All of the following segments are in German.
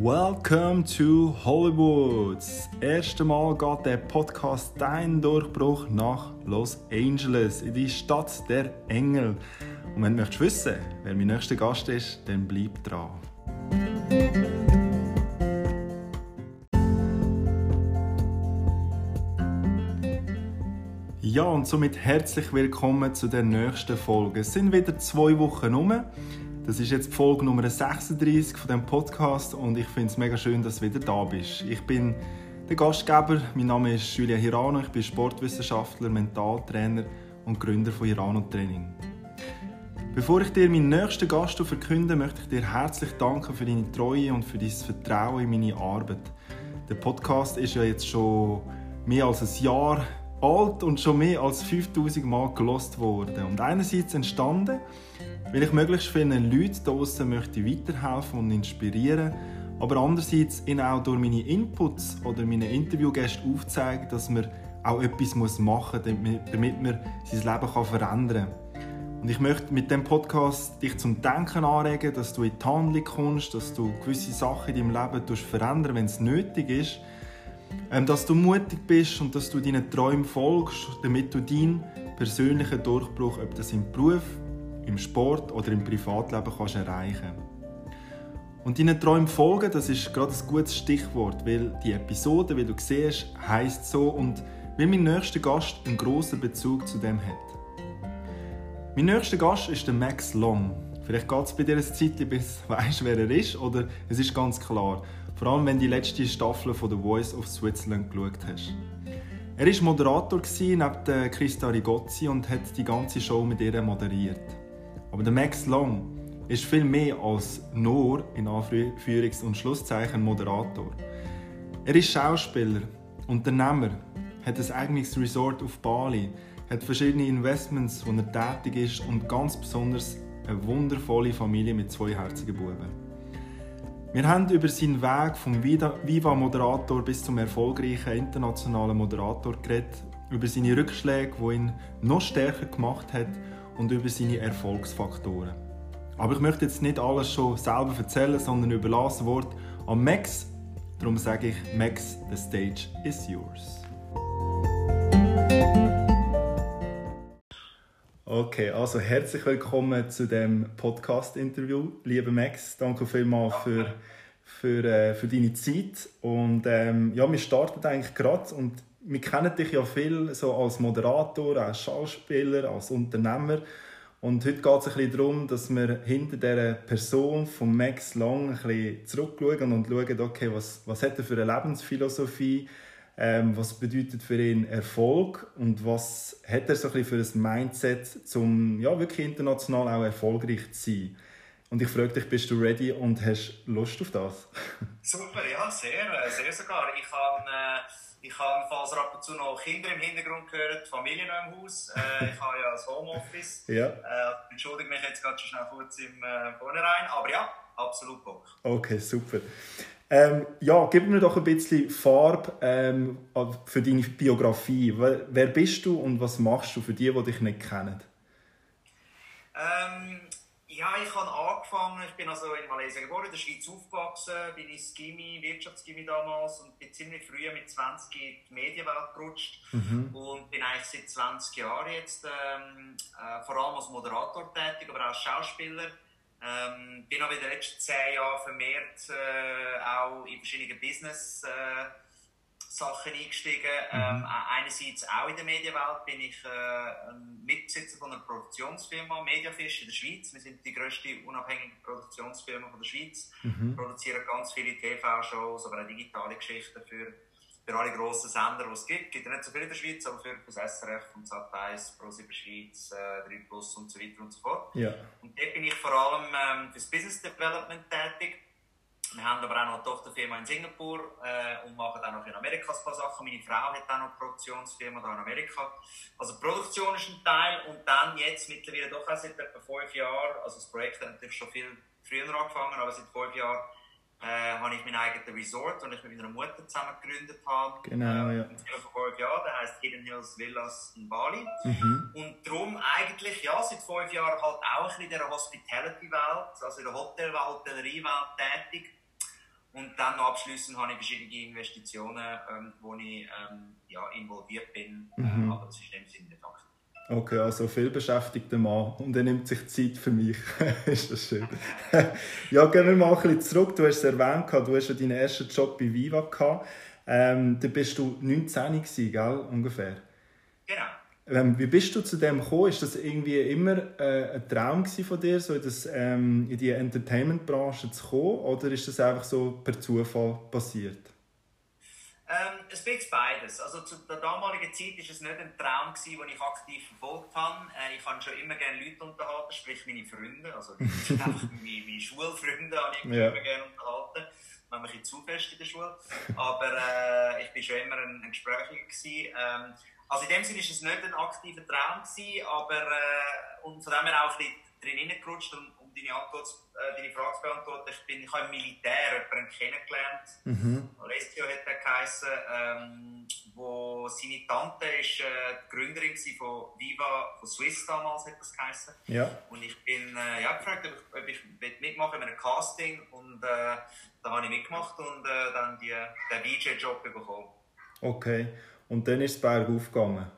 Welcome to Hollywood. Das erste Mal geht der Podcast Dein Durchbruch nach Los Angeles, in die Stadt der Engel. Und wenn du möchtest wissen, wer mein nächster Gast ist, dann bleib dran. Ja, und somit herzlich willkommen zu der nächsten Folge. Es sind wieder zwei Wochen um. Das ist jetzt die Folge Nummer 36 von dem Podcast und ich finde es mega schön, dass du wieder da bist. Ich bin der Gastgeber, mein Name ist Julia Hirano, ich bin Sportwissenschaftler, Mentaltrainer und Gründer von Hirano Training. Bevor ich dir meinen nächsten Gast verkünde, möchte ich dir herzlich danken für deine Treue und für dein Vertrauen in meine Arbeit. Der Podcast ist ja jetzt schon mehr als ein Jahr alt und schon mehr als 5000 Mal gelost worden. Und einerseits entstanden, weil ich möglichst vielen Leuten draußen möchte weiterhelfen und inspirieren, aber andererseits ihnen auch durch meine Inputs oder meine Interviewgäste aufzeigen, dass man auch etwas machen muss, damit man sein Leben verändern kann. Und ich möchte mit dem Podcast dich zum Denken anregen, dass du in die Handlung kommst, dass du gewisse Sachen in deinem Leben verändern wenn es nötig ist. Ähm, dass du mutig bist und dass du deinen Träumen folgst, damit du deinen persönlichen Durchbruch, ob das im Beruf, im Sport oder im Privatleben kannst erreichen Und deinen Träumen folgen, das ist gerade ein gutes Stichwort, weil die Episode, wie du siehst, heißt so und weil mein nächster Gast einen grossen Bezug zu dem hat. Mein nächster Gast ist der Max Long. Vielleicht geht es bei dir ein Zeit, bis du weißt, wer er ist, oder es ist ganz klar. Vor allem, wenn du die letzte Staffel von The Voice of Switzerland geschaut hast. Er war Moderator neben Christa Rigozzi und hat die ganze Show mit ihr moderiert. Aber der Max Long ist viel mehr als nur in Anführungs- und Schlusszeichen Moderator. Er ist Schauspieler, Unternehmer, hat ein eigenes Resort auf Bali, hat verschiedene Investments, wo er tätig ist und ganz besonders eine wundervolle Familie mit zwei herzigen Buben. Wir haben über seinen Weg vom Viva-Moderator bis zum erfolgreichen internationalen Moderator geredet, über seine Rückschläge, die ihn noch stärker gemacht haben und über seine Erfolgsfaktoren. Aber ich möchte jetzt nicht alles schon selber erzählen, sondern überlasse Wort an Max. Darum sage ich, Max, the stage is yours. Okay, also herzlich willkommen zu dem Podcast-Interview, lieber Max. Danke vielmals für, für, äh, für deine Zeit. Und ähm, ja, wir starten eigentlich gerade und wir kennen dich ja viel so als Moderator, als Schauspieler, als Unternehmer. Und heute geht es ein bisschen darum, dass wir hinter dieser Person von Max Long ein bisschen zurückschauen und schauen, okay, was, was hat er für eine Lebensphilosophie, ähm, was bedeutet für ihn Erfolg und was hat er so ein bisschen für ein Mindset, um ja, wirklich international auch erfolgreich zu sein. Und ich frage dich, bist du ready und hast Lust auf das? Super, ja, sehr, äh, sehr sogar. Ich habe äh ich habe, falls ab und zu noch Kinder im Hintergrund gehört, Familie noch im Haus. Äh, ich habe ja das Homeoffice. ja. Äh, entschuldige mich jetzt gerade schon schnell kurz im äh, Vornherein. Aber ja, absolut Bock. Okay, super. Ähm, ja, gib mir doch ein bisschen Farbe ähm, für deine Biografie. Wer bist du und was machst du für die, die dich nicht kennen? Ähm, ja, ich habe angefangen, ich bin also in Malaysia geboren, in der Schweiz aufgewachsen, bin ins Gimmi, Wirtschaftsgimmi damals und bin ziemlich früh mit 20 in die Medienwelt gerutscht mhm. und bin eigentlich seit 20 Jahren jetzt ähm, äh, vor allem als Moderator tätig, aber auch als Schauspieler. Ähm, bin auch in den letzten 10 Jahren vermehrt äh, auch in verschiedene Business äh, Sachen eingestiegen. Mhm. Ähm, einerseits auch in der Medienwelt bin ich äh, Mitbesitzer von einer Produktionsfirma, Mediafish in der Schweiz. Wir sind die grösste unabhängige Produktionsfirma von der Schweiz. Mhm. produzieren ganz viele TV-Shows, aber auch digitale Geschichten für, für alle grossen Sender, die es gibt. Es gibt ja nicht so viele in der Schweiz, aber für, für das SRF und Sat1, Pro7 Schweiz, äh, 3 Plus und so weiter und so fort. Ja. Und dort bin ich vor allem ähm, fürs Business Development tätig wir haben aber auch noch eine Tochterfirma in Singapur äh, und machen auch noch in Amerika ein paar Sachen. Meine Frau hat auch noch eine Produktionsfirma da in Amerika. Also Produktion ist ein Teil und dann jetzt mittlerweile doch auch seit etwa fünf Jahren, also das Projekt hat natürlich schon viel früher angefangen, aber seit fünf Jahren äh, habe ich mein eigenes Resort, das ich mit meiner Mutter zusammen gegründet habe. Genau, ja. Vor fünf Jahren, der heißt Hidden Hills Villas in Bali. Mhm. Und darum eigentlich, ja, seit fünf Jahren halt auch ein bisschen in der Hospitality-Welt, also in der Hotel- Hotellerie-Welt tätig Und dann abschließend habe ich verschiedene Investitionen, ähm, wo ich ähm, ja, involviert bin, äh, mhm. aber das ist in dem Sinne nicht aktiv. Okay, also viel beschäftigter Mann und er nimmt sich Zeit für mich. ist das schön. ja, gehen wir mal ein bisschen zurück. Du hast es erwähnt, du hast ja deinen ersten Job bei Viva gehabt. Ähm, da bist du 19 gewesen, gell? ungefähr. Genau. Ähm, wie bist du zu dem gekommen? Ist das irgendwie immer äh, ein Traum von dir, so in, das, ähm, in die Entertainment-Branche zu kommen, oder ist das einfach so per Zufall passiert? Ähm, ein bisschen beides. Also zu der damaligen Zeit war es nicht ein Traum, den ich aktiv verfolgt habe. Äh, ich habe schon immer gerne Leute unterhalten, sprich meine Freunde, also meine, meine Schulfreunde habe ich ja. immer gerne unterhalten. Man bisschen zu fest in der Schule. Aber äh, ich war schon immer ein, ein Gesprächiger. Ähm, also in dem Sinne war es nicht ein aktiver Traum, gewesen, aber äh, und von dem her auch ein bisschen drin hineingerutscht. Und deine, Antwort, äh, deine Frage zu beantworten, ich, bin, ich habe im Militär jemanden kennengelernt, mhm. Alessio hat er geheißen, ähm, wo seine Tante ist äh, die Gründerin von Viva, von Swiss damals hat das geheißen. Ja. Und ich bin äh, ja, gefragt, ob ich, ob ich mitmachen in einem Casting und äh, da habe ich mitgemacht und äh, dann die, den DJ-Job bekommen. Okay, und dann ist es bergauf gegangen?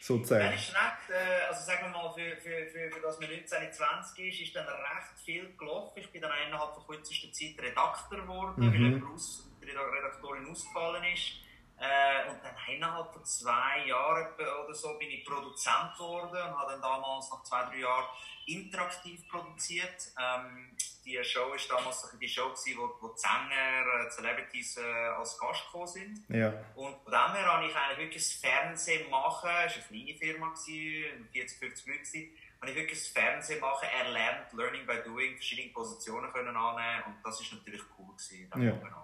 sozusagen. Dann ist recht, äh, also sagen wir mal, für, für, für, für das man 19, 20 ist, ist dann recht viel gelaufen. Ich bin dann innerhalb von kürzester Zeit Redakteur geworden, mhm. weil jemand aus, die Redaktorin ausgefallen ist. Äh, und dann innerhalb von zwei Jahren oder so bin ich Produzent geworden und habe dann damals nach zwei, drei Jahren interaktiv produziert. Ähm, die Show war damals die Show, gewesen, wo, wo die Sänger, äh, Celebrities äh, als Gast gekommen sind. Ja. Und von dem her habe ich eigentlich wirklich das Fernsehen machen, es war eine kleine Firma, 40, 50 Leute, gewesen, habe ich wirklich das Fernsehen machen erlernt, Learning by Doing, verschiedene Positionen können annehmen und das ist natürlich cool gewesen.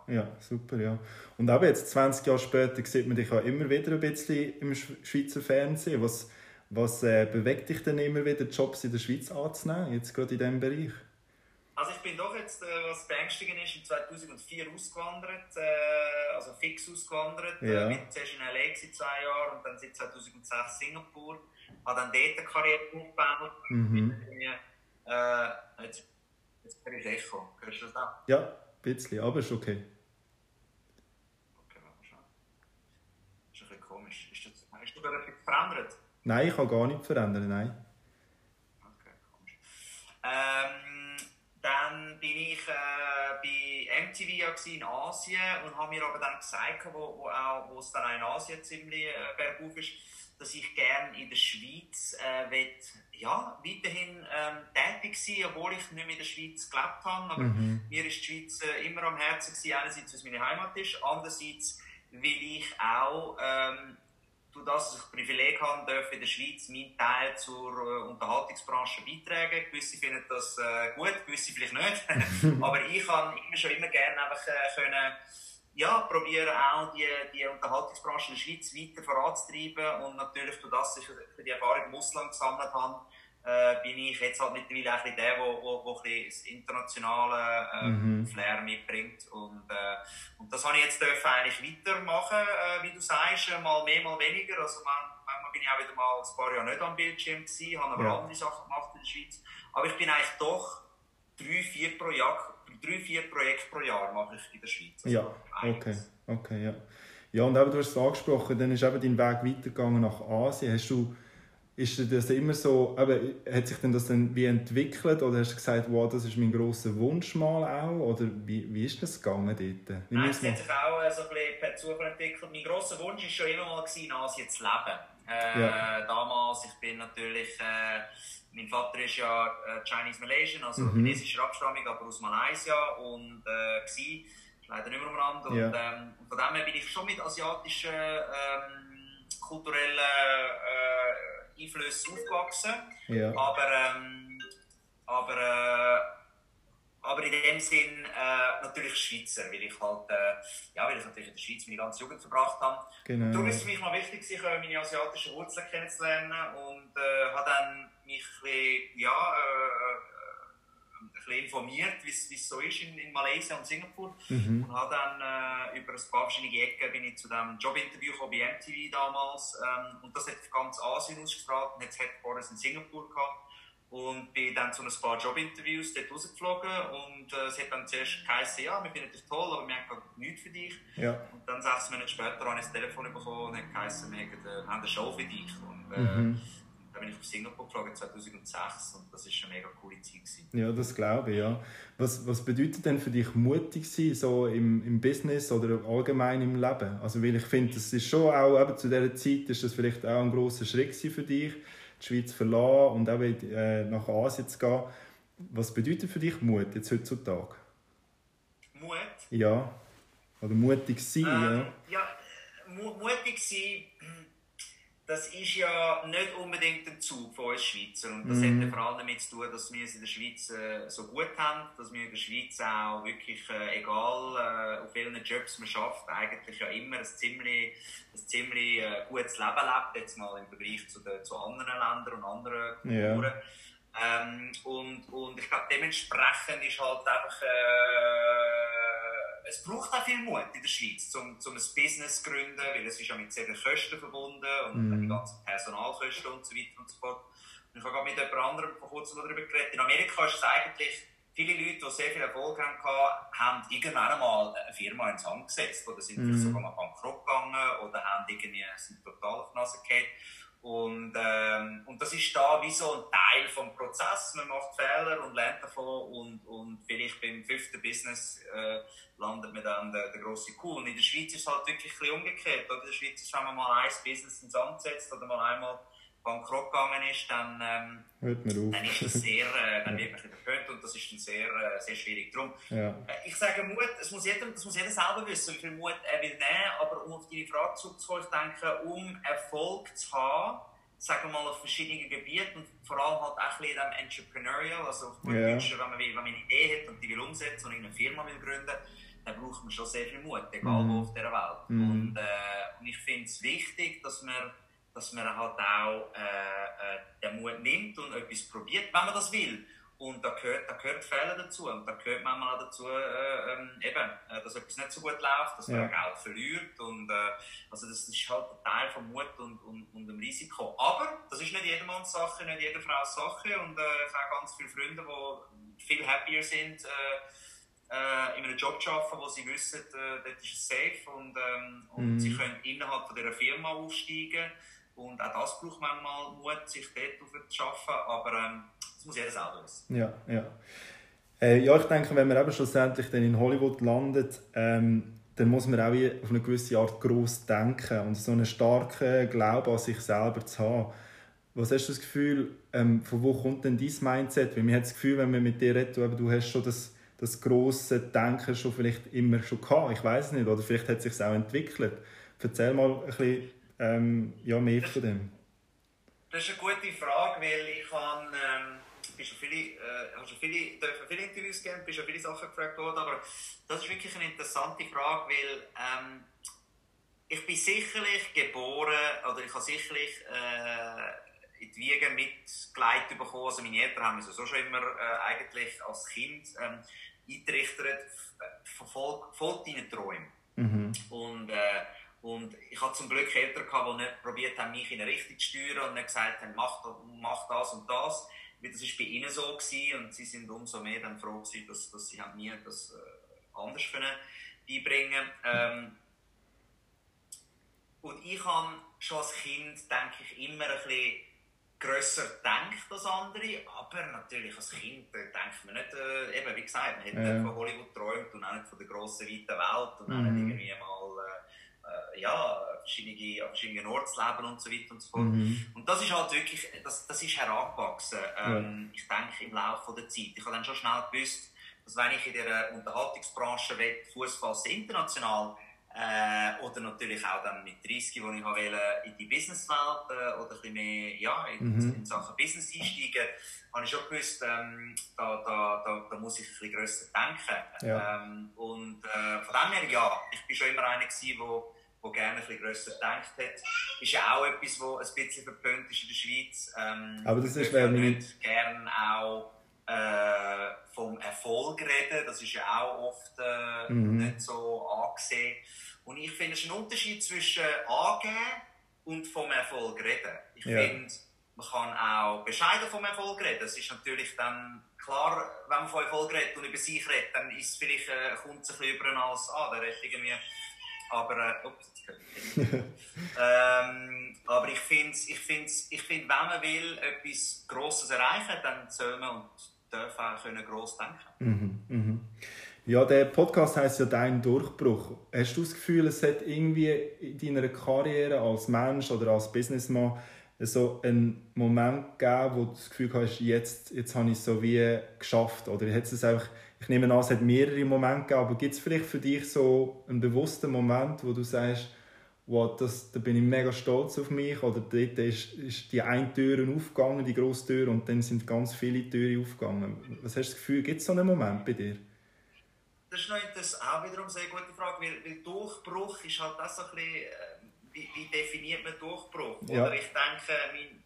Ja, ja, super, ja. Und aber jetzt, 20 Jahre später, sieht man dich auch immer wieder ein bisschen im Schweizer Fernsehen. Was, was äh, bewegt dich denn immer wieder, Jobs in der Schweiz anzunehmen, jetzt gerade in diesem Bereich? Also ich bin doch jetzt, äh, was beängstigend ist, in 2004 ausgewandert, äh, also fix ausgewandert. Äh, ja. Äh, zuerst in L.A. zwei Jahre und dann seit 2006 Singapur. Habe dann dort eine Karriere aufgebaut. Mhm. Äh, jetzt, jetzt bin ich Echo. Hörst du das auch? Ja, ein bisschen, aber ist okay. Okay, warte mal schauen. Ist ein bisschen komisch. Ist das, hast du da etwas verändert? Nein, ich habe gar nichts verändert, nein. Okay, komisch. Ähm, dann bin ich äh, bei MTV ja in Asien und habe mir aber dann gesagt, wo, wo, auch, wo es dann auch in Asien ziemlich äh, bergauf ist, dass ich gerne in der Schweiz äh, will, ja, weiterhin ähm, tätig sein obwohl ich nicht mehr in der Schweiz gelebt habe. Aber mhm. mir ist die Schweiz äh, immer am Herzen gewesen, einerseits, weil es meine Heimat ist, andererseits, weil ich auch ähm, durch das, dass ich Privileg haben darf, in der Schweiz meinen Teil zur äh, Unterhaltungsbranche beitragen. Gewisse finden das äh, gut, gewisse vielleicht nicht. Aber ich kann immer schon immer gerne einfach äh, können, ja, probieren auch die, die Unterhaltungsbranche in der Schweiz weiter voranzutreiben und natürlich durch das, dass ich die Erfahrung im Ausland gesammelt habe, äh, bin ich jetzt halt mittlerweile ein bisschen der, der wo, wo, wo das internationale äh, mhm. Flair mitbringt. Und, äh, und das habe ich jetzt dürfen eigentlich weitermachen, äh, wie du sagst, äh, mal mehr, mal weniger. Also man, manchmal bin ich auch wieder mal ein paar Jahre nicht am Bildschirm gewesen, habe aber ja. andere Sachen gemacht in der Schweiz. Aber ich bin eigentlich doch drei, vier, pro Jahr, drei, vier Projekte pro Jahr mache ich in der Schweiz. Also ja, okay, okay, ja. Ja, und eben, du hast es angesprochen, dann ist eben dein Weg weitergegangen nach Asien. Hast du ist das immer so, aber hat sich denn das dann wie entwickelt oder hast du gesagt, wow, das ist mein grosser Wunsch mal auch? Oder wie, wie ist das gegangen dort? Wie Nein, es hat sich auch äh, so ein bisschen per Zufall entwickelt. Mein grosser Wunsch war schon immer mal, in Asien zu leben. Äh, ja. Damals, ich bin natürlich, äh, mein Vater ist ja äh, Chinese Malaysian, also mhm. chinesischer Abstammung, aber aus Malaysia und äh, war, leider nicht mehr umeinander. Und, ja. ähm, und von dem her bin ich schon mit asiatischen ähm, kulturellen äh, Einflüssen aufgewachsen. Ja. Aber, ähm, aber, äh, aber in dem Sinn äh, natürlich Schweizer, weil ich halt, äh, ja, weil ich natürlich in der Schweiz meine ganze Jugend verbracht habe. Genau. Darum ist es für mich mal wichtig, sich, äh, meine asiatischen Wurzeln kennenzulernen und äh, habe dann mich ein bisschen, ja, äh, bisschen informiert, wie es so ist in, in Malaysia und Singapur. Mhm. Und habe dann äh, über ein paar verschiedene Ecken bin ich zu dem Jobinterview bei MTV damals. Ähm, und das hat ganz Asien ausgestrahlt und jetzt Headquarters in Singapur gehabt. und bin dann zu ein paar Jobinterviews dort rausgeflogen und äh, es hat dann zuerst geheißen, ja, wir finden dich toll, aber wir haben gerade nichts für dich. Ja. Und dann sechs Monate später habe ich ein Telefon bekommen und hat geheißen, wir haben, äh, haben eine Show für dich. Und, äh, Mhm. Dann bin ich auf Singapur geflogen 2006 und das war eine mega coole Zeit. Gewesen. Ja, das glaube ich, ja. Was, was bedeutet denn für dich mutig sein, so im, im Business oder allgemein im Leben? Also, weil ich finde, das ist schon auch, eben zu dieser Zeit ist das vielleicht auch ein grosser Schritt für dich, die Schweiz verlassen und auch äh, nach Asien zu gehen. Was bedeutet für dich Mut jetzt heutzutage? Mut? Ja. Oder mutig sein, Ähm, ja, mu mutig sein, das ist ja nicht unbedingt ein Zug von uns Schweizer. Und das Mhm. hat ja vor allem damit zu tun, dass wir es in der Schweiz äh, so gut haben, dass wir in der Schweiz auch wirklich, äh, egal äh, auf welchen Jobs man schafft, eigentlich ja immer ein ziemlich, ein ziemlich äh, gutes Leben lebt, jetzt mal im Vergleich zu, den, zu anderen Ländern und anderen Ja. Kulturen. Ähm, und, und ich glaube, dementsprechend ist halt einfach, äh, es braucht auch viel Mut in der Schweiz, um, um ein Business zu gründen, weil es ist ja mit sehr vielen Kosten verbunden und Mhm. die ganzen Personalkosten und so weiter und so fort. Und ich habe gerade mit jemand anderem vor kurzem darüber geredet. In Amerika ist es eigentlich, viele Leute, die sehr viel Erfolg haben, gehabt, haben irgendwann einmal eine Firma ins Hand gesetzt oder sind vielleicht sogar mal bankrott gegangen oder haben irgendwie, sind total auf die Nase gefallen. Und, ähm, und das ist da wie so ein Teil vom Prozess. Man macht Fehler und lernt davon und, und vielleicht beim fünften Business äh, landet man dann der, der grosse Kuh. Und in der Schweiz ist es halt wirklich ein bisschen umgekehrt. Oder? In der Schweiz ist, wenn man mal ein Business ins Amt setzt oder mal einmal bankrott gegangen ist, dann, ähm, dann ist das sehr, äh, dann wird man bisschen verpönt und das ist dann sehr, äh, sehr schwierig. Darum, ja. äh, Ich sage Mut, es muss, jeder, das muss jeder selber wissen, wie viel Mut er will nehmen, aber um auf deine Frage zurückzukommen, ich denke, um Erfolg zu haben, sagen wir mal auf verschiedenen Gebieten und vor allem halt auch ein bisschen in dem Entrepreneurial, also auf gut Ja. Deutsch, wenn man, will, wenn man eine Idee hat und die will umsetzen und eine Firma will gründen, dann braucht man schon sehr viel Mut, egal Mhm. wo auf dieser Welt. Mhm. Und, äh, und ich finde es wichtig, dass man, dass man halt auch äh, äh, den Mut nimmt und etwas probiert, wenn man das will. Und da gehört, da gehört Fehler dazu. Und da gehört manchmal auch dazu, äh, ähm, eben, äh, dass etwas nicht so gut läuft, dass man Ja. Geld verliert. Und, äh, also das ist halt ein Teil vom Mut und, und, und dem Risiko. Aber das ist nicht jedermanns Sache, nicht jeder Frau's Sache. Und äh, ich habe ganz viele Freunde, die viel happier sind, in einem Job zu arbeiten, wo sie wissen, äh, dort ist es safe und, ähm, und Mhm. sie können innerhalb von dieser Firma aufsteigen. Und auch das braucht manchmal Mut, sich dort aufzuschaffen. Aber ähm, das muss jeder selber wissen. Ja, ja. Äh, ja, ich denke, wenn man eben schlussendlich dann in Hollywood landet, ähm, dann muss man auch auf eine gewisse Art gross denken und so einen starken Glauben an sich selber zu haben. Was hast du das Gefühl, ähm, von wo kommt denn dein Mindset? Weil man hat das Gefühl, wenn man mit dir redet, du, du hast schon das, das grosse Denken schon vielleicht immer schon gehabt. Ich weiß nicht, oder vielleicht hat es sich auch entwickelt. Erzähl mal ein bisschen ähm, ja, mehr von dem. Das ist eine gute Frage, weil ich habe, ähm, schon viele, äh, habe schon viele, viele Interviews gegeben, bin schon viele Sachen gefragt worden, aber das ist wirklich eine interessante Frage, weil ähm, ich bin sicherlich geboren, oder ich habe sicherlich äh, in die Wiege mitgeleitet bekommen, also meine Eltern haben mich so schon immer äh, eigentlich als Kind ähm, eingerichtet, verfolgt voll deinen Träumen. Mhm. Und, äh, und ich hatte zum Glück Eltern, gehabt, die nicht probiert haben, mich in eine Richtung zu steuern und nicht gesagt haben, mach, mach das und das. Weil das war bei ihnen so gewesen, und sie sind umso mehr dann froh gewesen, dass, dass sie haben mir das äh, anders können beibringen ähm, Und ich habe schon als Kind, denke ich, immer ein bisschen grösser gedacht als andere, aber natürlich als Kind äh, denkt man nicht, äh, eben wie gesagt, man hat Ja. nicht von Hollywood geträumt und auch nicht von der grossen, weiten Welt und auch Mhm. nicht irgendwie mal äh, ja, verschiedene, an verschiedenen Orten zu leben und so weiter und so fort. Mhm. Und das ist halt wirklich, das, das ist herangewachsen, ähm, ich denke, im Laufe der Zeit. Ich habe dann schon schnell gewusst, dass wenn ich in der Unterhaltungsbranche will, Fuß fassen international, äh, oder natürlich auch dann mit 30, wo ich wollte, in die Businesswelt äh, oder ein bisschen mehr ja, in, Mhm. in Sachen Business einsteigen, habe ich schon gewusst, ähm, da, da, da, da muss ich ein bisschen grösser denken. Ja. Ähm, und äh, von dem her, ja, ich bin schon immer einer gewesen, wo, wo gerne ein bisschen grösser gedacht hat. Ist ja auch etwas, was ein bisschen verpönt ist in der Schweiz. Ähm, Aber das ist, wir- nicht gerne auch äh, vom Erfolg reden. Das ist ja auch oft äh, Mhm. nicht so angesehen. Und ich finde, es ist ein Unterschied zwischen angeben und vom Erfolg reden. Ich Ja. finde, man kann auch bescheiden vom Erfolg reden. Das ist natürlich dann klar, wenn man von Erfolg redet und über sich redet, dann ist es vielleicht, äh, kommt es ein bisschen über als, ah, der redet irgendwie, aber, äh, ups, ähm, aber ich finde, ich find's, ich find, wenn man will, etwas Grosses erreichen, dann soll man und darf auch können gross denken. Mhm, mhm. Ja, der Podcast heißt ja Dein Durchbruch. Hast du das Gefühl, es hat irgendwie in deiner Karriere als Mensch oder als Businessman so einen Moment gegeben, wo du das Gefühl hast, jetzt, jetzt habe ich es so wie geschafft? Oder hat es einfach, ich nehme an, es hat mehrere Momente gegeben, aber gibt es vielleicht für dich so einen bewussten Moment, wo du sagst, wow, das, da bin ich mega stolz auf mich oder dort ist, ist die eine Tür aufgegangen, die grosse Tür und dann sind ganz viele Türen aufgegangen. Was hast du das Gefühl, gibt es so einen Moment bei dir? Das ist noch das auch wiederum eine sehr gute Frage, weil, weil Durchbruch ist halt das so ein bisschen, äh, wie, wie definiert man Durchbruch? Ja. Oder ich denke, mein,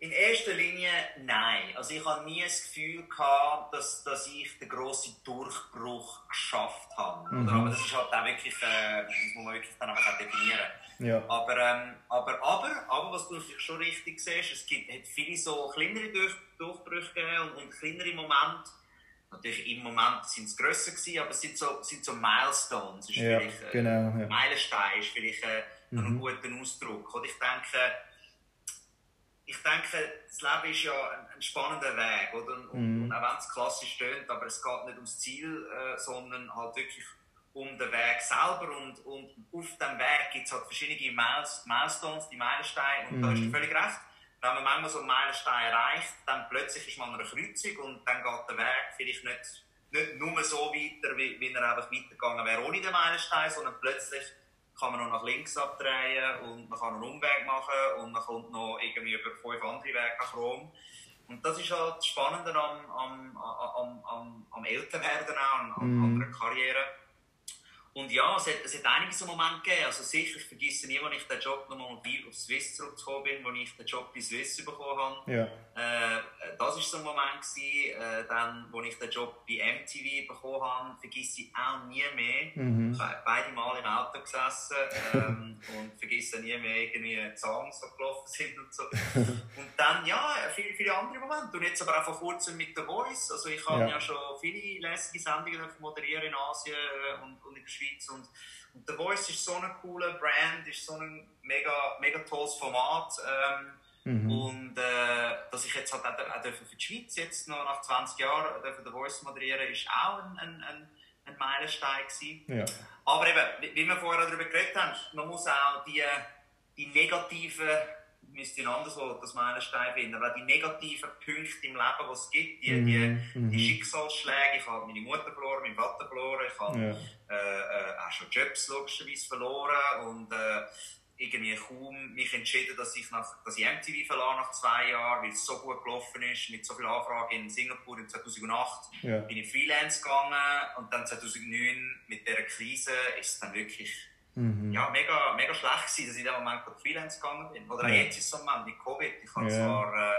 in erster Linie nein. Also ich habe nie das Gefühl gehabt, dass, dass ich den grossen Durchbruch geschafft habe. Mhm. Oder? Aber das ist halt auch wirklich, äh, das muss man wirklich dann auch definieren. Ja. Aber, ähm, aber, aber, aber, was du schon richtig siehst, es gibt hat viele so kleinere Durch Durchbrüche und, und kleinere Momente. Natürlich im Moment sind es grösser gewesen, aber es sind so, sind so Milestones. Ist ja, vielleicht, äh, genau, ja. Meilenstein ist vielleicht äh, mhm. ein guter Ausdruck. Und ich denke, ich denke, das Leben ist ja ein, ein spannender Weg, oder? Und, mm. und auch wenn es klassisch stöhnt, aber es geht nicht ums Ziel, äh, sondern halt wirklich um den Weg selber und, und auf dem Weg gibt es halt verschiedene Milestones, die Meilensteine und mm. da hast du mhm. völlig recht. Wenn man manchmal so einen Meilenstein erreicht, dann plötzlich ist man an einer Kreuzung und dann geht der Weg vielleicht nicht, nicht nur so weiter, wie, wie er einfach weitergegangen wäre ohne den Meilenstein, sondern plötzlich kann man noch nach links abdrehen und man kann einen Umweg machen und man kommt noch irgendwie über fünf andere Wege nach Rom. Und das ist halt das Spannende am, am, am, am, am Älterwerden auch, an, mm. an einer Karriere und ja, es hat, es hat einige so Momente gegeben. Also sicher, ich vergesse nie, als ich den Job nochmal auf Swiss zurückgekommen bin, als ich den Job bei Swiss bekommen habe. Ja. Äh, das war so ein Moment, gewesen, äh, dann, wo ich den Job bei MTV bekommen habe, vergesse ich auch nie mehr. Mhm. Ich habe beide Mal im Auto gesessen ähm, und vergesse nie mehr, irgendwie Songs so gelaufen sind und so. und dann, ja, viele, viele andere Momente. Und jetzt aber auch vor kurzem mit The Voice. Also ich habe ja, ja schon viele lässige Sendungen moderieren in Asien und, und in der Schweiz. Und, und The Voice ist so eine coole Brand, ist so ein mega, mega tolles Format. Ähm, mhm. Und äh, dass ich jetzt halt auch, auch für die Schweiz jetzt noch nach 20 Jahren The Voice moderieren, ist auch ein, ein, ein, ein Meilenstein gewesen. Ja. Aber eben, wie wir vorher darüber geredet haben, man muss auch die, die negativen müsste ich anderswo das Meilenstein finden. Weil die negativen Punkte im Leben, die es gibt, die, die, mhm. die mhm. Schicksalsschläge, ich habe meine Mutter verloren, meinen Vater verloren, ich habe ja. äh, äh, auch schon Jobs logischerweise verloren und äh, irgendwie kaum mich entschieden, dass ich, nach, dass ich MTV verlasse nach zwei Jahren, weil es so gut gelaufen ist, mit so vielen Anfragen in Singapur in 2008 ja. bin ich Freelance gegangen und dann 2009 mit dieser Krise ist es dann wirklich Mhm. Ja, mega, mega schlecht gewesen, dass ich in dem Moment auf Freelance gegangen bin. Oder ja. jetzt ist es so ein Moment mit Covid. Ich habe ja. zwar, äh,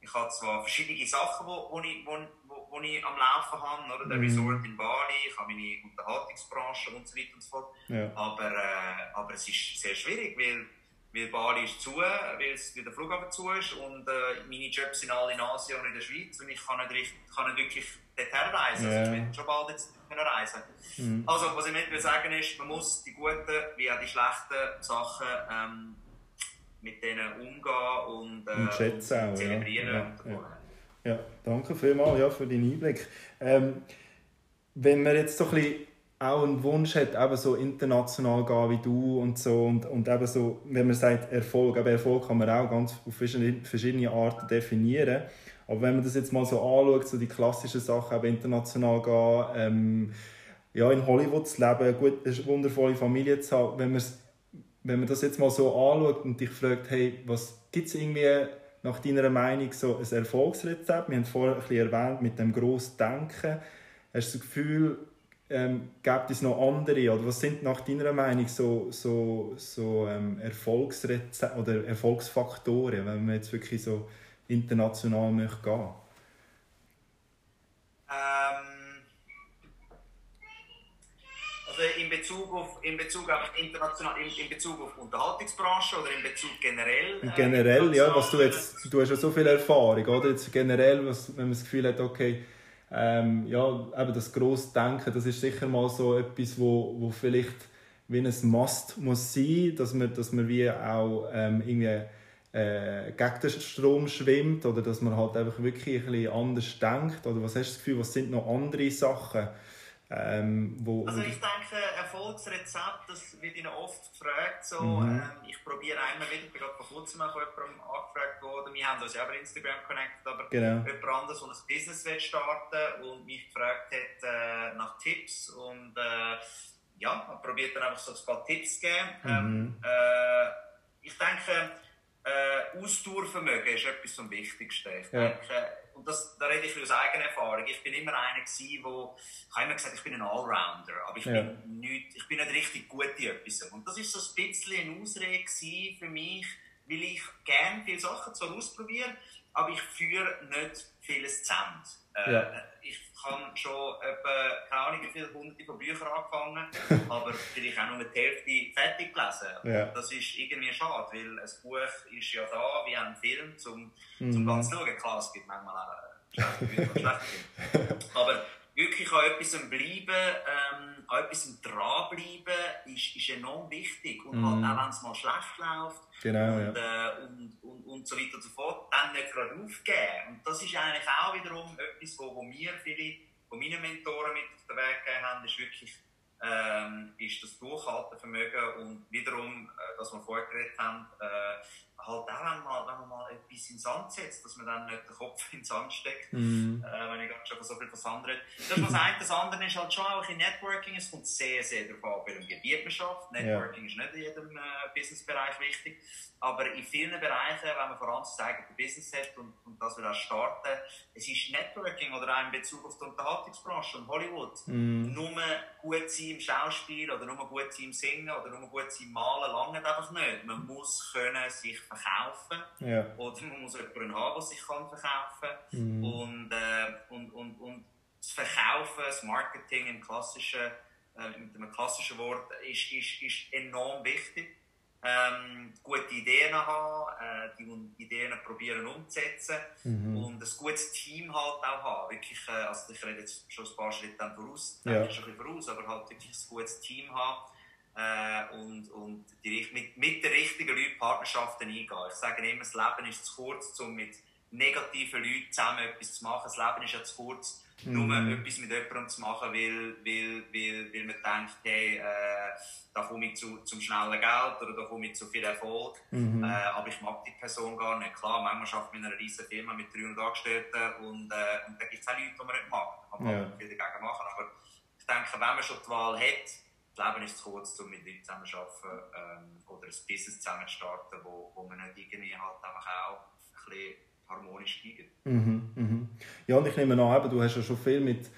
ich habe zwar verschiedene Sachen, wo, wo, ich, wo, wo, wo ich am Laufen habe, oder? Der mhm. Resort in Bali, ich habe meine Unterhaltungsbranche und so weiter und so fort. Ja. Aber, äh, aber es ist sehr schwierig, weil, weil Bali ist zu, weil, der Flughafen zu ist und äh, meine Jobs sind alle in Asien und in der Schweiz und ich kann nicht, richtig, kann nicht wirklich dorthin reisen. Yeah. Also ich will schon bald jetzt reisen. Mhm. Also, was ich mit will sagen ist, man muss die guten wie auch die schlechten Sachen ähm, mit denen umgehen und, äh, und, schätzen und zelebrieren. Ja, ja, ja. danke vielmals ja, für deinen Einblick. Ähm, wenn man jetzt so ein bisschen auch einen Wunsch hat, eben so international gehen wie du und so und, und eben so, wenn man sagt Erfolg, aber Erfolg kann man auch ganz auf verschiedene, Arten definieren. Aber wenn man das jetzt mal so anschaut, so die klassischen Sachen, eben international gehen, ähm, ja, in Hollywood zu leben, gut, eine wundervolle Familie zu haben, wenn, wenn man das jetzt mal so anschaut und dich fragt, hey, was gibt es irgendwie nach deiner Meinung so ein Erfolgsrezept? Wir haben vorher ein bisschen erwähnt, mit dem grossen Denken. Hast du das Gefühl, ähm, gibt es noch andere? Oder was sind nach deiner Meinung so, so, so ähm, Erfolgsrezepte oder Erfolgsfaktoren, wenn man jetzt wirklich so international möchte gehen? Ähm, also in Bezug auf, in Bezug auf international, in, in Bezug auf Unterhaltungsbranche oder in Bezug generell? Äh, generell, ja, was du jetzt, du hast ja so viel Erfahrung, oder? Jetzt generell, was, wenn man das Gefühl hat, okay, ähm, ja, eben das grosse Denken, das ist sicher mal so etwas, wo, wo vielleicht wie ein Must muss sein, dass man, dass man wie auch ähm, irgendwie äh, gegen den Strom schwimmt oder dass man halt einfach wirklich ein bisschen anders denkt? Oder was hast du das Gefühl, was sind noch andere Sachen? Ähm, wo, also ich denke, Erfolgsrezept, das wird Ihnen oft gefragt. So, mhm. ähm, ich probiere einmal wieder, ich bin gerade vor kurzem auch jemandem angefragt worden, wir haben uns ja über Instagram connected, aber genau. jemand anderes, der ein Business will starten und mich gefragt hat äh, nach Tipps und äh, ja, man probiert dann einfach so ein paar Tipps zu geben. Mhm. Ähm, äh, ich denke, äh, Ausdauervermögen ist etwas am wichtigsten. Ich ja. denke, und das, da rede ich aus eigener Erfahrung. Ich bin immer einer gewesen, wo, ich habe immer gesagt, ich bin ein Allrounder, aber ich, ja. bin, nicht, ich bin nicht richtig gut in etwas. Und das ist so ein bisschen eine Ausrede für mich, weil ich gerne viele Sachen zwar ausprobiere, aber ich führe nicht vieles zusammen. Äh, ja. Ich habe schon etwa, keine Ahnung, wie viele hunderte von Büchern angefangen, aber vielleicht auch nur die Hälfte fertig gelesen. Ja. Das ist irgendwie schade, weil ein Buch ist ja da wie ein Film, zum, mhm. zum ganz zu schauen. Klar, es gibt manchmal auch schlechte Bücher und schlechte Filme. Aber wirklich an etwas bleiben, ähm, an etwas dranbleiben, ist, ist enorm wichtig. Und halt mhm. auch wenn es mal schlecht läuft genau, und, ja. äh, und, und, und, so weiter und so fort, dann nicht gerade aufgeben. Und das ist eigentlich auch wiederum etwas, wo, wo mir viele von meinen Mentoren mit auf den Weg gegeben haben, ist wirklich ähm, ist das Durchhaltevermögen und wiederum, äh, dass wir vorher geredet haben, äh, halt auch, wenn man, wenn man mal etwas in den Sand setzt, dass man dann nicht den Kopf in den Sand steckt, mm. äh, wenn ich gerade schon so viel von Sand rede. Das ist was eine, das andere ist halt schon auch in Networking, es kommt sehr, sehr darauf an, welchem Gebiet man schafft. Networking ja. ist nicht in jedem äh, Businessbereich wichtig, aber in vielen Bereichen, wenn man vor allem das eigene Business hat und, und das wir auch starten, es ist Networking oder auch in Bezug auf die Unterhaltungsbranche und Hollywood, mm. nur gut sein im Schauspiel oder nur gut sein im Singen oder nur gut sein im Malen, lange einfach nicht. Man muss können sich verkaufen ja. oder man muss jemanden haben, der sich kann verkaufen kann. Mm. Und, äh, und, und, und das Verkaufen, das Marketing im klassischen, äh, mit einem klassischen Wort ist, ist, ist enorm wichtig ähm, gute Ideen haben, äh, die Ideen probieren umzusetzen mhm. und ein gutes Team halt auch haben. Wirklich, äh, also ich rede jetzt schon ein paar Schritte dann voraus, ja. schon ein bisschen voraus, aber halt wirklich ein gutes Team haben äh, und, und die, mit, mit den richtigen Leuten Partnerschaften eingehen. Ich sage immer, das Leben ist zu kurz, um mit negativen Leuten zusammen etwas zu machen. Das Leben ist ja zu kurz, mhm. nur etwas mit jemandem zu machen, weil, weil, weil, weil man denkt, hey, äh, da komme ich zu, zum schnellen Geld oder da komme ich zu viel Erfolg. Mhm. Äh, aber ich mag die Person gar nicht. Klar, manchmal schafft man in einer riesen Firma mit 300 Angestellten und, äh, und da gibt es auch Leute, die man nicht mag. Man kann ja. viel dagegen machen. Aber ich denke, wenn man schon die Wahl hat, das Leben ist zu kurz, um mit Leuten zusammen zu arbeiten ähm, oder ein Business zusammen zu starten, wo, wo man nicht irgendwie halt einfach auch ein bisschen harmonisch steigt. Mhm, mhm. Ja, und ich nehme an, du hast ja schon viel mit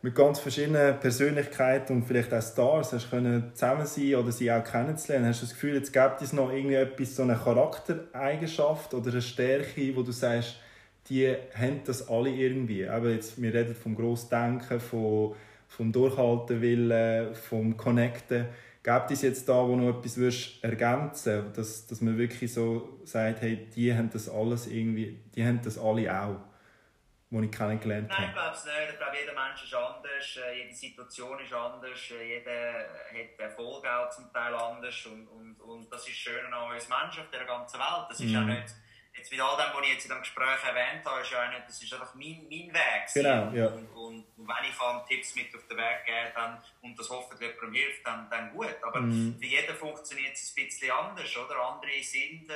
mit ganz verschiedenen Persönlichkeiten und vielleicht auch Stars hast können zusammen sein oder sie auch kennenzulernen. Hast du das Gefühl, jetzt gibt es noch irgendwie etwas, so eine Charaktereigenschaft oder eine Stärke, wo du sagst, die haben das alle irgendwie. Aber jetzt, wir reden vom Grossdenken, vom, vom Durchhaltenwillen, vom Connecten. Gibt es jetzt da, wo noch etwas würdest ergänzen dass, dass man wirklich so sagt, hey, die haben das alles irgendwie, die haben das alle auch? die ich kennengelernt habe? Nein, ich glaube es nicht. Ich glaube, jeder Mensch ist anders, äh, jede Situation ist anders, äh, jeder hat Erfolg auch zum Teil anders und, und, und das ist schön an uns Menschen auf der ganzen Welt. Das ist mhm. auch nicht jetzt mit all dem, was ich jetzt in dem Gespräch erwähnt habe, ist ja auch nicht, das ist einfach mein, mein Weg. Genau, ja. Und, wenn ich kann Tipps mit auf den Weg geben dann, und das hoffentlich jemandem hilft, dann, dann gut. Aber mhm. für jeden funktioniert es ein bisschen anders. Oder? Andere sind äh,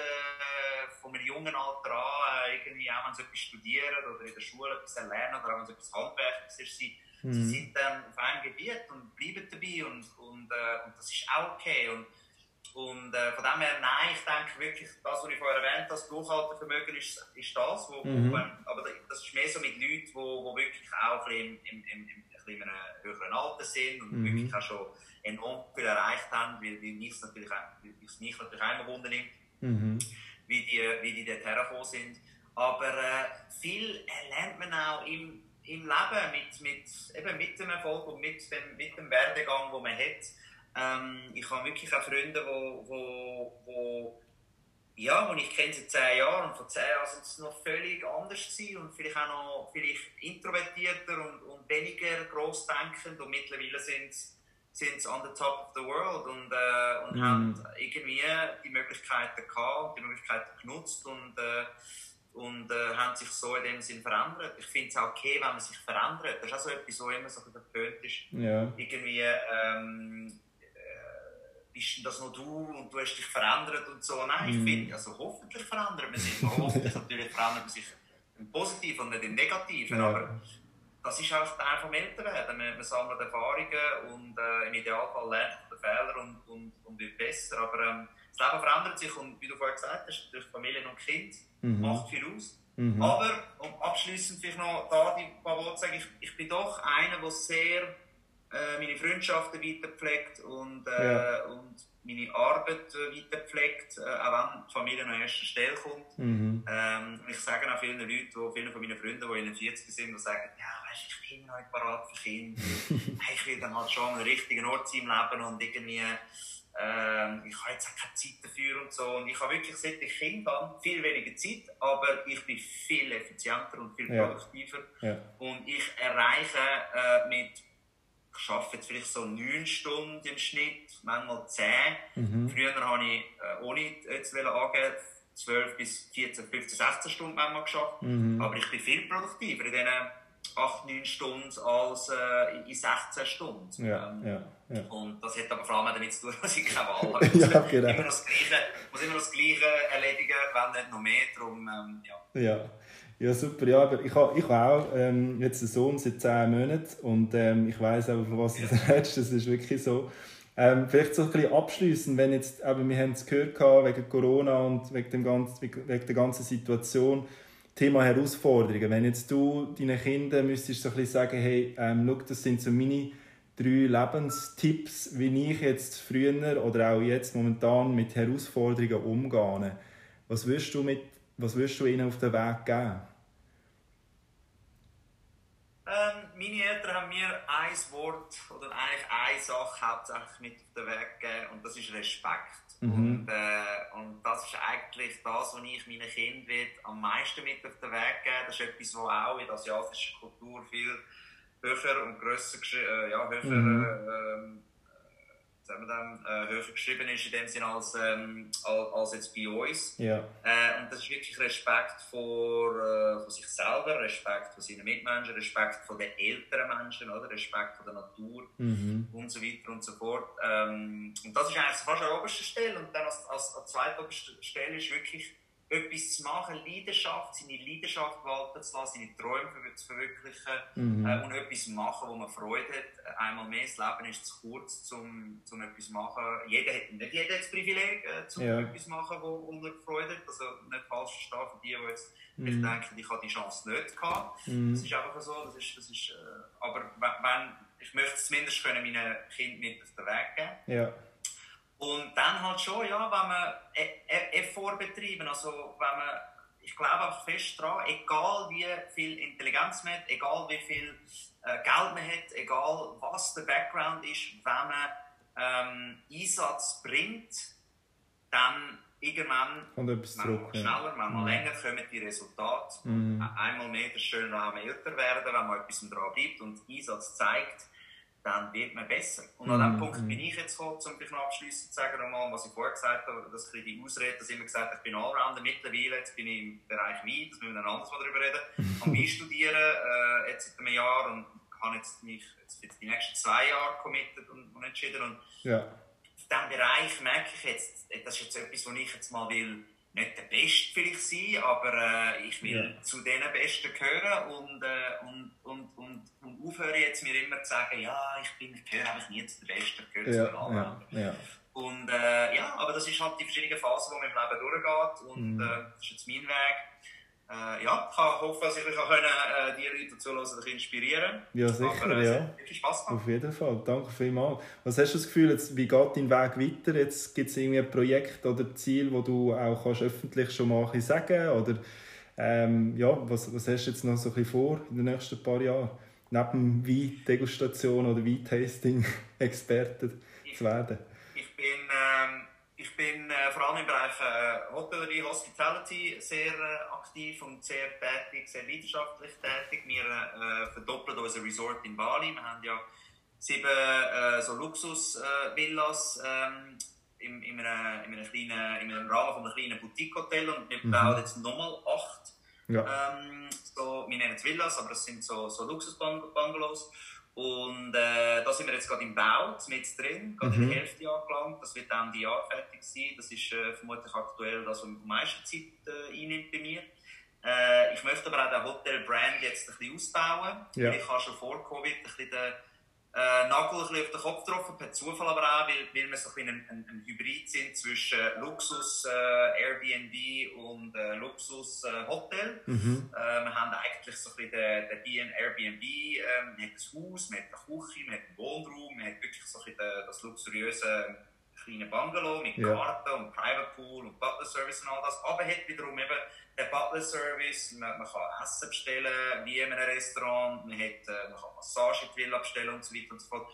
von einem jungen Alter an, äh, irgendwie auch wenn sie etwas studieren oder in der Schule etwas lernen oder wenn sie etwas Handwerkliches ist, sie, mhm. sie sind dann auf einem Gebiet und bleiben dabei und, und, äh, und das ist auch okay. Und, und äh, von dem her, nein, ich denke wirklich, das, was ich vorher erwähnt habe, das Durchhaltevermögen ist, ist das. Wo, mhm. wo, aber das ist mehr so mit Leuten, die wirklich auch ein bisschen im, im, im, im, in einem höheren Alter sind und mhm. wirklich auch schon enorm viel erreicht haben, weil, weil mich natürlich, es mich natürlich auch immer Wunder nimmt, mhm. wie, die, wie die dort hergekommen sind. Aber äh, viel lernt man auch im, im Leben mit, mit, eben mit dem Erfolg und mit dem, mit dem Werdegang, den man hat Ähm, ich habe wirklich auch Freunde, wo, wo, wo ja, und ich kenne seit zehn Jahren und vor zehn Jahren sind sie noch völlig anders gewesen und vielleicht auch noch vielleicht introvertierter und, und weniger grossdenkend und mittlerweile sind sie sind sie on the top of the world und, äh, und mm. haben irgendwie die Möglichkeiten gehabt und die Möglichkeiten genutzt und, äh, und äh, haben sich so in dem Sinn verändert. Ich finde es auch okay, wenn man sich verändert. Das ist auch so etwas, was immer so verpönt ist. Ja. Irgendwie, ähm, bist das noch du und du hast dich verändert und so. Nein, ich mhm. finde, also hoffentlich verändert man sich. hoffentlich natürlich verändert man sich im Positiven und nicht im Negativen. Ja. Aber das ist auch Teil vom Älterwerden. Man, man sammelt Erfahrungen und äh, im Idealfall lernt man den Fehler und, und, und wird besser. Aber ähm, das Leben verändert sich und wie du vorhin gesagt hast, durch Familie und Kind mhm. macht viel aus. Mhm. Aber um abschließend vielleicht noch da die paar Worte zu sagen, ich, ich bin doch einer, der sehr äh, meine Freundschaften weiterpflegt und, äh, ja. und meine Arbeit äh, weiterpflegt, äh, auch wenn die Familie an erster Stelle kommt. Mhm. Ähm, ich sage auch vielen Leuten, wo, vielen von meinen Freunden, die in den 40 sind, die sagen, ja, weißt, ich bin noch nicht parat für Kinder. hey, ich will dann halt schon an einem richtigen Ort sein im Leben und irgendwie, ähm, ich habe jetzt auch keine Zeit dafür und so. Und ich habe wirklich, seit ich Kind habe, viel weniger Zeit, aber ich bin viel effizienter und viel produktiver. Ja. Ja. Und ich erreiche äh, mit ich arbeite jetzt vielleicht so neun Stunden im Schnitt, manchmal zehn. Mhm. Früher habe ich, äh, ohne jetzt angeben, 12 bis 14, 15, 16 Stunden manchmal geschafft. Mhm. Aber ich bin viel produktiver in diesen 8, 9 Stunden als äh, in 16 Stunden. Ja, ähm, ja, ja. Und das hat aber vor allem damit zu tun, dass ich keine Wahl habe. ja, genau. immer das Gleiche, muss immer das Gleiche erledigen, wenn nicht noch mehr. Darum, ähm, ja. ja. Ja, super. Ja, aber ich habe ich ha auch ähm, jetzt einen Sohn seit 10 Monaten und ähm, ich weiß auch, von was du redest. Das ist wirklich so. Ähm, vielleicht so ein bisschen abschließen, wenn jetzt, eben, wir haben es gehört wegen Corona und wegen, dem ganzen, wegen der ganzen Situation, Thema Herausforderungen. Wenn jetzt du deinen Kindern müsstest so ein bisschen sagen, hey, ähm, schau, das sind so meine drei Lebenstipps, wie ich jetzt früher oder auch jetzt momentan mit Herausforderungen umgehe. Was würdest du, mit, was würdest du ihnen auf den Weg geben? Ähm, meine Eltern haben mir ein Wort oder eigentlich eine Sache hauptsächlich mit auf den Weg gegeben und das ist Respekt. Mhm. Und, äh, und das ist eigentlich das, was ich meinen Kindern am meisten mit auf den Weg geben Das ist etwas, was auch in der asiatischen Kultur viel höher und grösser, äh, ja, höher mhm. äh, sagen wir dann, äh, höher geschrieben ist in dem Sinne als, ähm, als, jetzt bei uns. Ja. Äh, und das ist wirklich Respekt vor, äh, vor sich selber, Respekt vor seinen Mitmenschen, Respekt vor den älteren Menschen, oder? Respekt vor der Natur mhm. und so weiter und so fort. Ähm, und das ist eigentlich fast an oberster Stelle. Und dann als, als, als zweitoberste Stelle ist wirklich etwas zu machen, Leidenschaft, seine Leidenschaft walten zu lassen, seine Träume zu verwirklichen mhm. äh, und etwas machen, wo man Freude hat. Einmal mehr, das Leben ist zu kurz, um, um etwas zu machen. Jeder hat, nicht jeder hat das Privileg, äh, um ja. etwas zu machen, wo, man Freude hat. Also nicht falsch verstehen für die, die jetzt mhm. denken, ich habe die Chance nicht gehabt. Mhm. Das ist einfach so. Das ist, das ist, äh, aber wenn, ich möchte es zumindest können meinen Kindern mit auf den Weg geben. Ja. Und dann halt schon, ja, wenn man e-, e-, Effort betreiben, also wenn man, ich glaube auch fest daran, egal wie viel Intelligenz man hat, egal wie viel äh, Geld man hat, egal was der Background ist, wenn man ähm, Einsatz bringt, dann irgendwann, manchmal schneller, manchmal mhm. länger, kommen die Resultate. Mhm. Einmal mehr, das schön, wenn man älter werden, wenn man etwas dran bleibt und Einsatz zeigt, dann wird man besser. Und an diesem mm, Punkt bin ich jetzt gekommen, um vielleicht abschließend zu sagen, nochmal, was ich vorher gesagt habe, dass ich die Ausrede, dass ich immer gesagt habe, ich bin Allrounder. Mittlerweile jetzt bin ich im Bereich Wein, das müssen wir dann anders mal darüber reden. Ich habe Wein studieren, äh, jetzt seit einem Jahr und habe jetzt mich jetzt, jetzt die nächsten zwei Jahre committed und, und entschieden. Und ja. in diesem Bereich merke ich jetzt, das ist jetzt etwas, was ich jetzt mal will, nicht der Beste vielleicht sein, aber äh, ich will ja. zu den Besten gehören und, äh, und, und aufhören jetzt mir immer zu sagen, ja, ich bin, ich gehöre einfach nie zu den Besten, ich gehöre ja, zu den anderen. Ja, ja. Und äh, ja, aber das ist halt die verschiedenen Phasen, die man im Leben durchgeht und mhm. äh, das ist jetzt mein Weg. Äh, ja, ich hoffe, dass ich auch können, äh, die Leute zuhören, dich inspirieren Ja, sicher, Aber, äh, ja. Viel Spaß gemacht. Auf jeden Fall, danke vielmals. Was hast du das Gefühl, jetzt, wie geht dein Weg weiter? Jetzt gibt es irgendwie ein Projekt oder Ziel, wo du auch kannst öffentlich schon mal sagen oder ähm, ja, was, was hast du jetzt noch so ein bisschen vor in den nächsten paar Jahren? Neben Wein-Degustation oder Wein-Tasting-Experten? zu werden? Ich bin, ähm, ich bin äh, vor allem im Bereich äh, Hotellerie, Hospitality sehr äh, aktiv und sehr tätig, sehr leidenschaftlich tätig. Wir äh, verdoppeln unser Resort in Bali. Wir haben ja sieben äh, so Luxus-Villas ähm, in, in, einem, in, einem kleinen, in einem Rahmen von einem kleinen Boutique-Hotel und wir mhm. bauen jetzt nochmal acht. Ja. Ähm, so, wir nennen es Villas, aber das sind so, so Luxus-Bungalows. Und äh, da sind wir jetzt gerade im Bau, mit drin, gerade mhm. in der Hälfte angelangt. Das wird Ende Jahr fertig sein. Das ist äh, vermutlich aktuell das, was am meisten Zeit äh, einnimmt bei mir. Äh, ich möchte aber auch den Hotel-Brand jetzt ein bisschen ausbauen. Ja. Ich habe schon vor Covid ein bisschen den äh, Nagel ein auf den Kopf getroffen, per Zufall aber auch, weil, weil wir so ein, ein, ein, Hybrid sind zwischen Luxus, äh, Airbnb und äh, Luxus äh, Hotel. Mhm. Äh, wir haben eigentlich so ein bisschen den, den Airbnb, äh, man hat ein Haus, man hat eine Küche, man hat einen Wohnraum, man hat wirklich so ein bisschen das luxuriöse kleine Bungalow mit ja. Karten und Private Pool und Butler Service und all das, aber hat wiederum eben den Butler Service, man, man, kann Essen bestellen, wie in einem Restaurant, man, hat, äh, man kann Massage in die Villa bestellen und so weiter und so fort.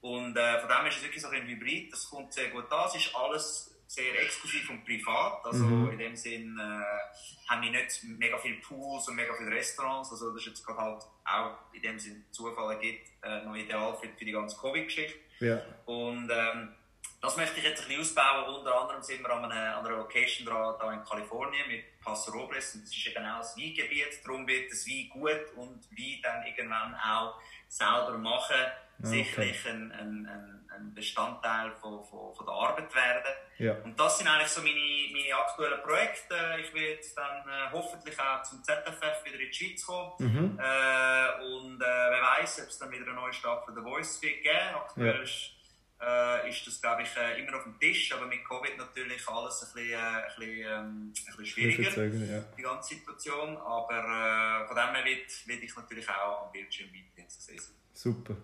Und äh, von dem ist es wirklich so ein Hybrid, das kommt sehr gut an, es ist alles sehr exklusiv und privat, also mhm. in dem Sinn äh, haben wir nicht mega viele Pools und mega viele Restaurants, also das ist jetzt gerade halt auch in dem Sinn Zufall gibt, äh, noch ideal für, für die ganze Covid-Geschichte. Ja. Und ähm, das möchte ich jetzt ein bisschen ausbauen. Unter anderem sind wir an einer, an einer Location dran, da in Kalifornien mit Paso Robles. Und das ist ja genau das Weingebiet. Darum wird das Wein gut und Wein dann irgendwann auch selber machen. Okay. Sicherlich ein, ein, ein Bestandteil von, von, von, der Arbeit werden. Ja. Und das sind eigentlich so meine, meine aktuellen Projekte. Ich werde dann äh, hoffentlich auch zum ZFF wieder in die Schweiz kommen. Mhm. Äh, und äh, wer weiß, ob es dann wieder eine neue Staffel The Voice wird geben. Aktuell ja. Ist äh, ist das, glaube ich, äh, immer auf dem Tisch. Aber mit Covid natürlich alles ein bisschen, äh, ein bisschen, ähm, ein bisschen schwieriger, sagen, ja. die ganze Situation. Aber äh, von dem her wird, wird ich natürlich auch am Bildschirm weiterhin zu sehen sein. Super.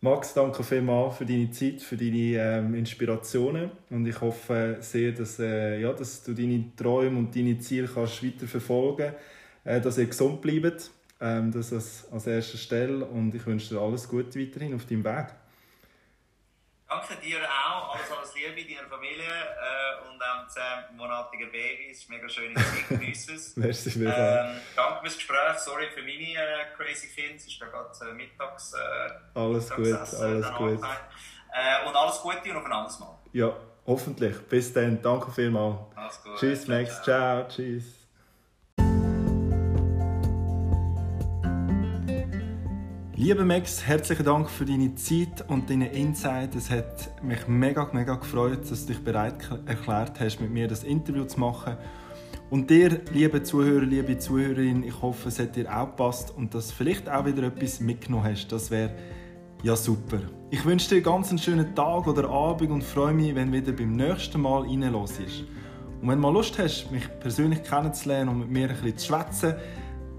Max, danke vielmals für deine Zeit, für deine ähm, Inspirationen und ich hoffe sehr, dass, äh, ja, dass du deine Träume und deine Ziele kannst weiter verfolgen kannst, äh, dass ihr gesund bleibt, ähm, das als, als erster Stelle und ich wünsche dir alles Gute weiterhin auf deinem Weg. Danke dir auch. Alles, alles Liebe deiner Familie äh, und auch zehnmonatigen Babys. Es ist mega schön, dass du genießt Merci ähm, Danke fürs Gespräch. Sorry für meine äh, crazy Kids. Es ist da gerade äh, mittags. Äh, alles gut, alles gut. Äh, und alles Gute und auf ein anderes Mal. Ja, hoffentlich. Bis dann. Danke vielmals. Alles gut. Tschüss, Max. ciao. ciao. Tschüss. Lieber Max, herzlichen Dank für deine Zeit und deine Insight. Es hat mich mega, mega gefreut, dass du dich bereit erklärt hast, mit mir das Interview zu machen. Und dir, liebe Zuhörer, liebe Zuhörerin, ich hoffe, es hat dir auch gepasst und dass du vielleicht auch wieder etwas mitgenommen hast. Das wäre ja super. Ich wünsche dir ganz einen schönen Tag oder Abend und freue mich, wenn du wieder beim nächsten Mal reinlässt. Und wenn du mal Lust hast, mich persönlich kennenzulernen und mit mir ein bisschen zu schwätzen,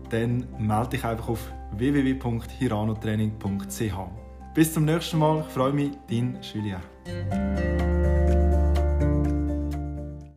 dann melde dich einfach auf www.hiranotraining.ch. Bis zum nächsten Mal. Ich freue mich, dein Julien.